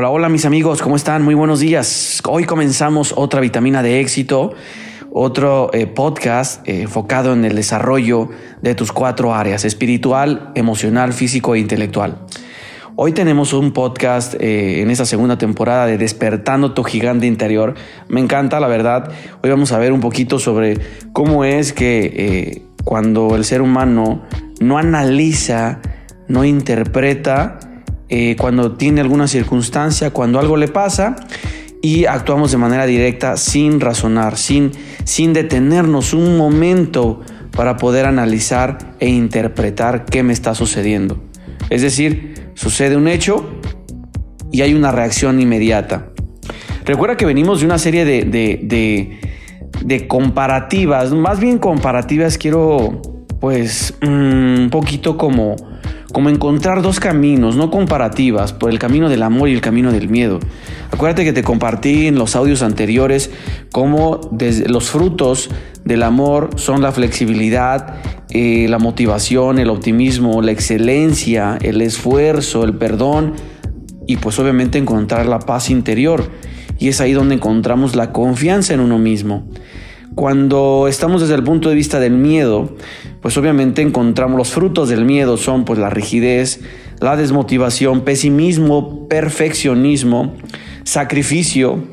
Hola, hola mis amigos, ¿cómo están? Muy buenos días. Hoy comenzamos otra vitamina de éxito, otro eh, podcast eh, enfocado en el desarrollo de tus cuatro áreas, espiritual, emocional, físico e intelectual. Hoy tenemos un podcast eh, en esta segunda temporada de Despertando tu gigante interior. Me encanta, la verdad. Hoy vamos a ver un poquito sobre cómo es que cuando el ser humano no analiza, no interpreta, eh, cuando tiene alguna circunstancia, cuando algo le pasa y actuamos de manera directa sin razonar, sin, sin detenernos un momento para poder analizar e interpretar qué me está sucediendo. Es decir, sucede un hecho y hay una reacción inmediata. Recuerda que venimos de una serie de, de, de, comparativas, más bien comparativas, quiero pues mm, un poquito como como encontrar dos caminos, no comparativas, por el camino del amor y el camino del miedo. Acuérdate que te compartí en los audios anteriores cómo los frutos del amor son la flexibilidad, eh, la motivación, el optimismo, la excelencia, el esfuerzo, el perdón y pues obviamente encontrar la paz interior. Y es ahí donde encontramos la confianza en uno mismo. Cuando estamos desde el punto de vista del miedo, pues obviamente encontramos los frutos del miedo son pues la rigidez, la desmotivación, pesimismo, perfeccionismo, sacrificio,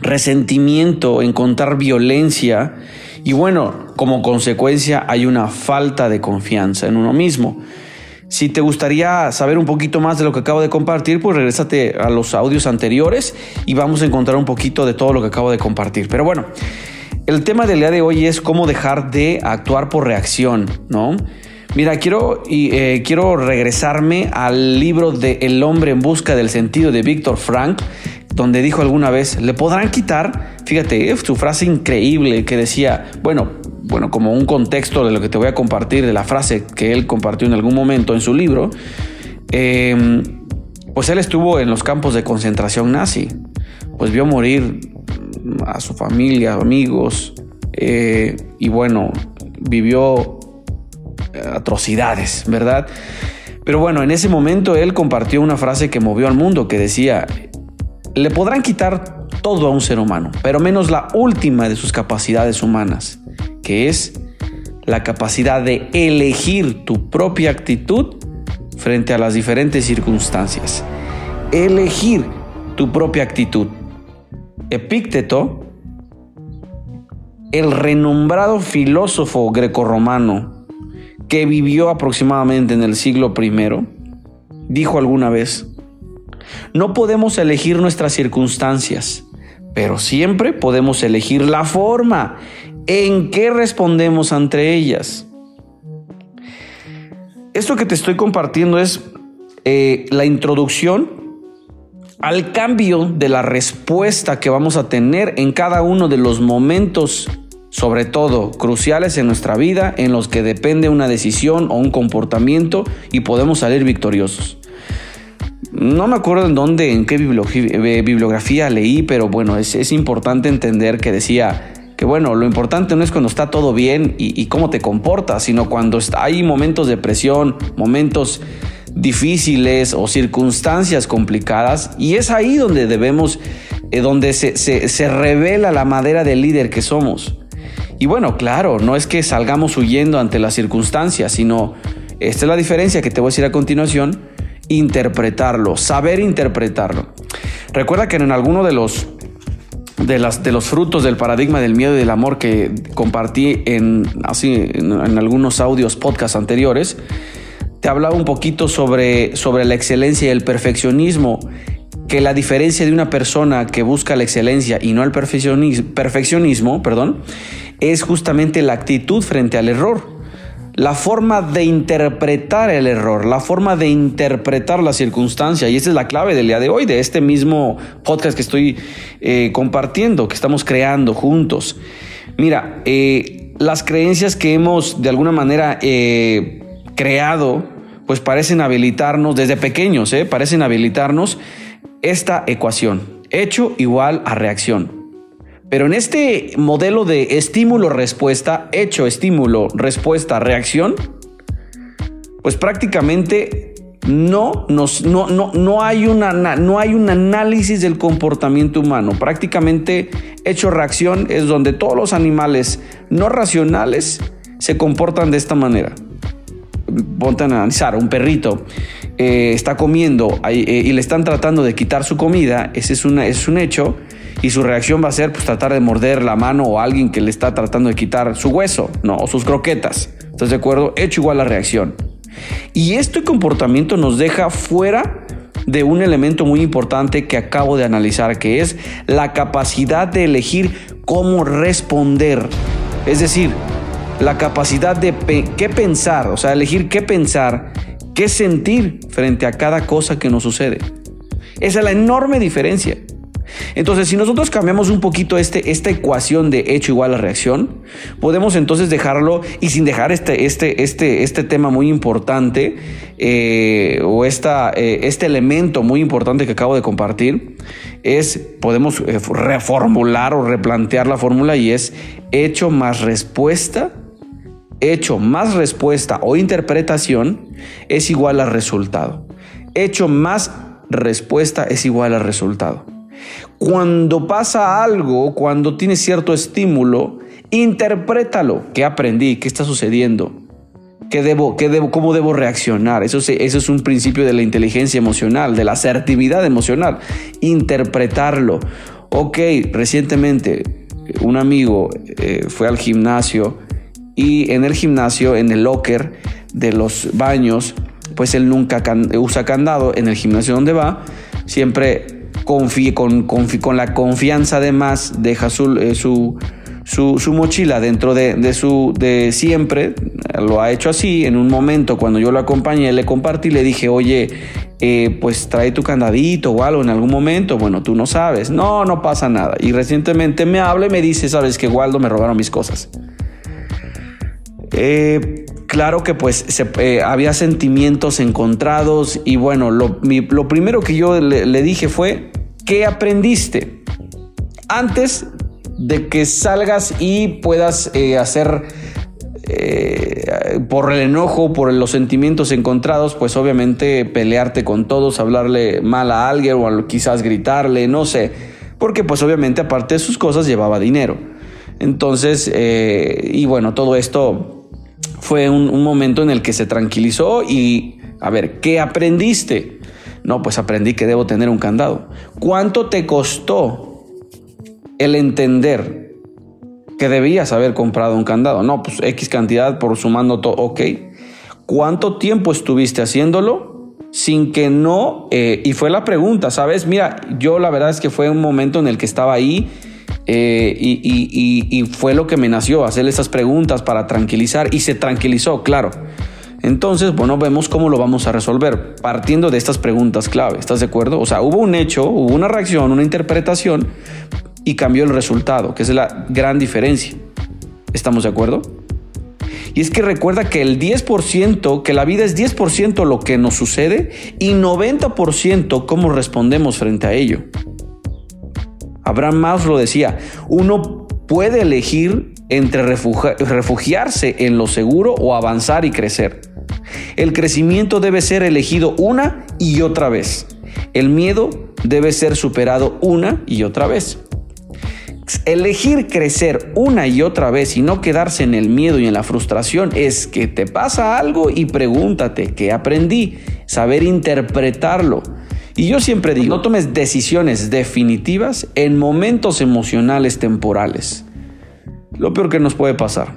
resentimiento, encontrar violencia y bueno, como consecuencia hay una falta de confianza en uno mismo. Si te gustaría saber un poquito más de lo que acabo de compartir, pues regrésate a los audios anteriores y vamos a encontrar un poquito de todo lo que acabo de compartir. Pero bueno, el tema del día de hoy es cómo dejar de actuar por reacción, ¿no? Mira, quiero, eh, quiero regresarme al libro de El hombre en busca del sentido de Víctor Frank, donde dijo alguna vez, le podrán quitar, fíjate, eh, su frase increíble que decía, bueno, bueno, como un contexto de lo que te voy a compartir, de la frase que él compartió en algún momento en su libro, em, pues él estuvo en los campos de concentración nazi, pues vio morir a su familia, amigos, eh, y bueno, vivió eh, atrocidades, ¿verdad? Pero bueno, en ese momento él compartió una frase que movió al mundo, que decía, le podrán quitar todo a un ser humano, pero menos la última de sus capacidades humanas, que es la capacidad de elegir tu propia actitud frente a las diferentes circunstancias. Elegir tu propia actitud. Epícteto, el renombrado filósofo grecorromano que vivió aproximadamente en el siglo I, dijo alguna vez, no podemos elegir nuestras circunstancias, pero siempre podemos elegir la forma en que respondemos ante ellas. Esto que te estoy compartiendo es eh, la introducción al cambio de la respuesta que vamos a tener en cada uno de los momentos, sobre todo cruciales en nuestra vida, en los que depende una decisión o un comportamiento y podemos salir victoriosos. No me acuerdo en dónde, en qué eh, bibliografía leí, pero bueno, es, importante entender que decía que bueno, lo importante no es cuando está todo bien y, y cómo te comportas, sino cuando hay momentos de presión, momentos difíciles o circunstancias complicadas y es ahí donde debemos, eh, donde se, se, revela la madera del líder que somos. Y bueno, claro, no es que salgamos huyendo ante las circunstancias, sino, esta es la diferencia que te voy a decir a continuación, interpretarlo, saber interpretarlo. Recuerda que en alguno de los de, las, de los frutos del paradigma del miedo y del amor que compartí en, así, en, en algunos audios, podcasts anteriores, te hablaba un poquito sobre, sobre la excelencia y el perfeccionismo, que la diferencia de una persona que busca la excelencia y no el perfeccionismo, perfeccionismo perdón, es justamente la actitud frente al error. La forma de interpretar el error, la forma de interpretar la circunstancia. Y esa es la clave del día de hoy, de este mismo podcast que estoy eh, compartiendo, que estamos creando juntos. Mira, eh, las creencias que hemos de alguna manera eh, creado pues parecen habilitarnos, desde pequeños, ¿eh? parecen habilitarnos esta ecuación, hecho igual a reacción. Pero en este modelo de estímulo-respuesta, hecho, estímulo, respuesta, reacción, pues prácticamente no, nos, no, no, no, hay una, no hay un análisis del comportamiento humano. Prácticamente hecho-reacción es donde todos los animales no racionales se comportan de esta manera. Ponte a analizar, un perrito eh, está comiendo eh, y le están tratando de quitar su comida, ese es, una, es un hecho, y su reacción va a ser pues, tratar de morder la mano o alguien que le está tratando de quitar su hueso, no, o sus croquetas. ¿Estás de acuerdo? Hecho igual la reacción. Y este comportamiento nos deja fuera de un elemento muy importante que acabo de analizar, que es la capacidad de elegir cómo responder. Es decir, la capacidad de qué pensar, o sea, elegir qué pensar, qué sentir frente a cada cosa que nos sucede. Esa es la enorme diferencia. Entonces, si nosotros cambiamos un poquito este, esta ecuación de hecho igual a reacción, podemos entonces dejarlo y sin dejar este, este, este, este tema muy importante eh, o esta, eh, este elemento muy importante que acabo de compartir, es, podemos eh, reformular o replantear la fórmula y es hecho más respuesta hecho más respuesta o interpretación es igual a resultado. Hecho más respuesta es igual a resultado. Cuando pasa algo, cuando tienes cierto estímulo, interprétalo. ¿Qué aprendí? ¿Qué está sucediendo? ¿Qué debo, qué debo, ¿Cómo debo reaccionar? Eso, eso es un principio de la inteligencia emocional, de la asertividad emocional. Interpretarlo. Ok, recientemente un amigo eh, fue al gimnasio y en el gimnasio, en el locker de los baños, pues él nunca usa candado en el gimnasio donde va, siempre con, la confianza además deja su, eh, mochila dentro de, su de siempre, lo ha hecho así, en un momento cuando yo lo acompañé, le compartí, le dije, oye, eh, pues trae tu candadito o algo en algún momento, bueno, tú no sabes, no, no pasa nada. Y recientemente me habla y me dice, sabes que Waldo me robaron mis cosas. Eh, claro que pues había sentimientos encontrados y bueno, lo, primero que yo le, dije fue, ¿qué aprendiste? Antes de que salgas y puedas eh, hacer eh, por el enojo, por los sentimientos encontrados, pues obviamente pelearte con todos, hablarle mal a alguien o quizás gritarle, no sé, porque pues obviamente aparte de sus cosas llevaba dinero. Entonces, eh, y bueno, todo esto fue un momento en el que se tranquilizó y, a ver, ¿qué aprendiste? No, pues aprendí que debo tener un candado. ¿Cuánto te costó el entender que debías haber comprado un candado? No, pues X cantidad por sumando todo, ok. ¿Cuánto tiempo estuviste haciéndolo sin que no? Eh, y fue la pregunta, ¿sabes? Mira, yo la verdad es que fue un momento en el que estaba ahí eh, y, fue lo que me nació, hacerle esas preguntas para tranquilizar y se tranquilizó, claro. Entonces, bueno, vemos cómo lo vamos a resolver partiendo de estas preguntas clave. ¿Estás de acuerdo? O sea, hubo un hecho, hubo una reacción, una interpretación y cambió el resultado, que es la gran diferencia. ¿Estamos de acuerdo? Y es que recuerda que el 10%, que la vida es 10% lo que nos sucede y 90% cómo respondemos frente a ello. Abraham Maus lo decía, uno puede elegir entre refugiarse en lo seguro o avanzar y crecer. El crecimiento debe ser elegido una y otra vez. El miedo debe ser superado una y otra vez. Elegir crecer una y otra vez y no quedarse en el miedo y en la frustración es que te pasa algo y pregúntate qué aprendí, saber interpretarlo. Y yo siempre digo, no tomes decisiones definitivas en momentos emocionales temporales. Lo peor que nos puede pasar.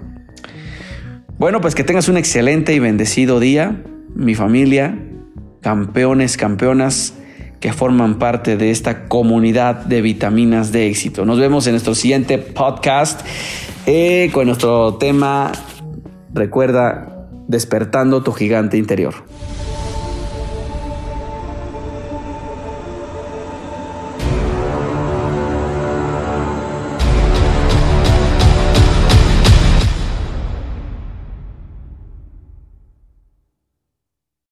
Bueno, pues que tengas un excelente y bendecido día, mi familia, campeones, campeonas que forman parte de esta comunidad de vitaminas de éxito. Nos vemos en nuestro siguiente podcast eh, con nuestro tema, recuerda, despertando tu gigante interior.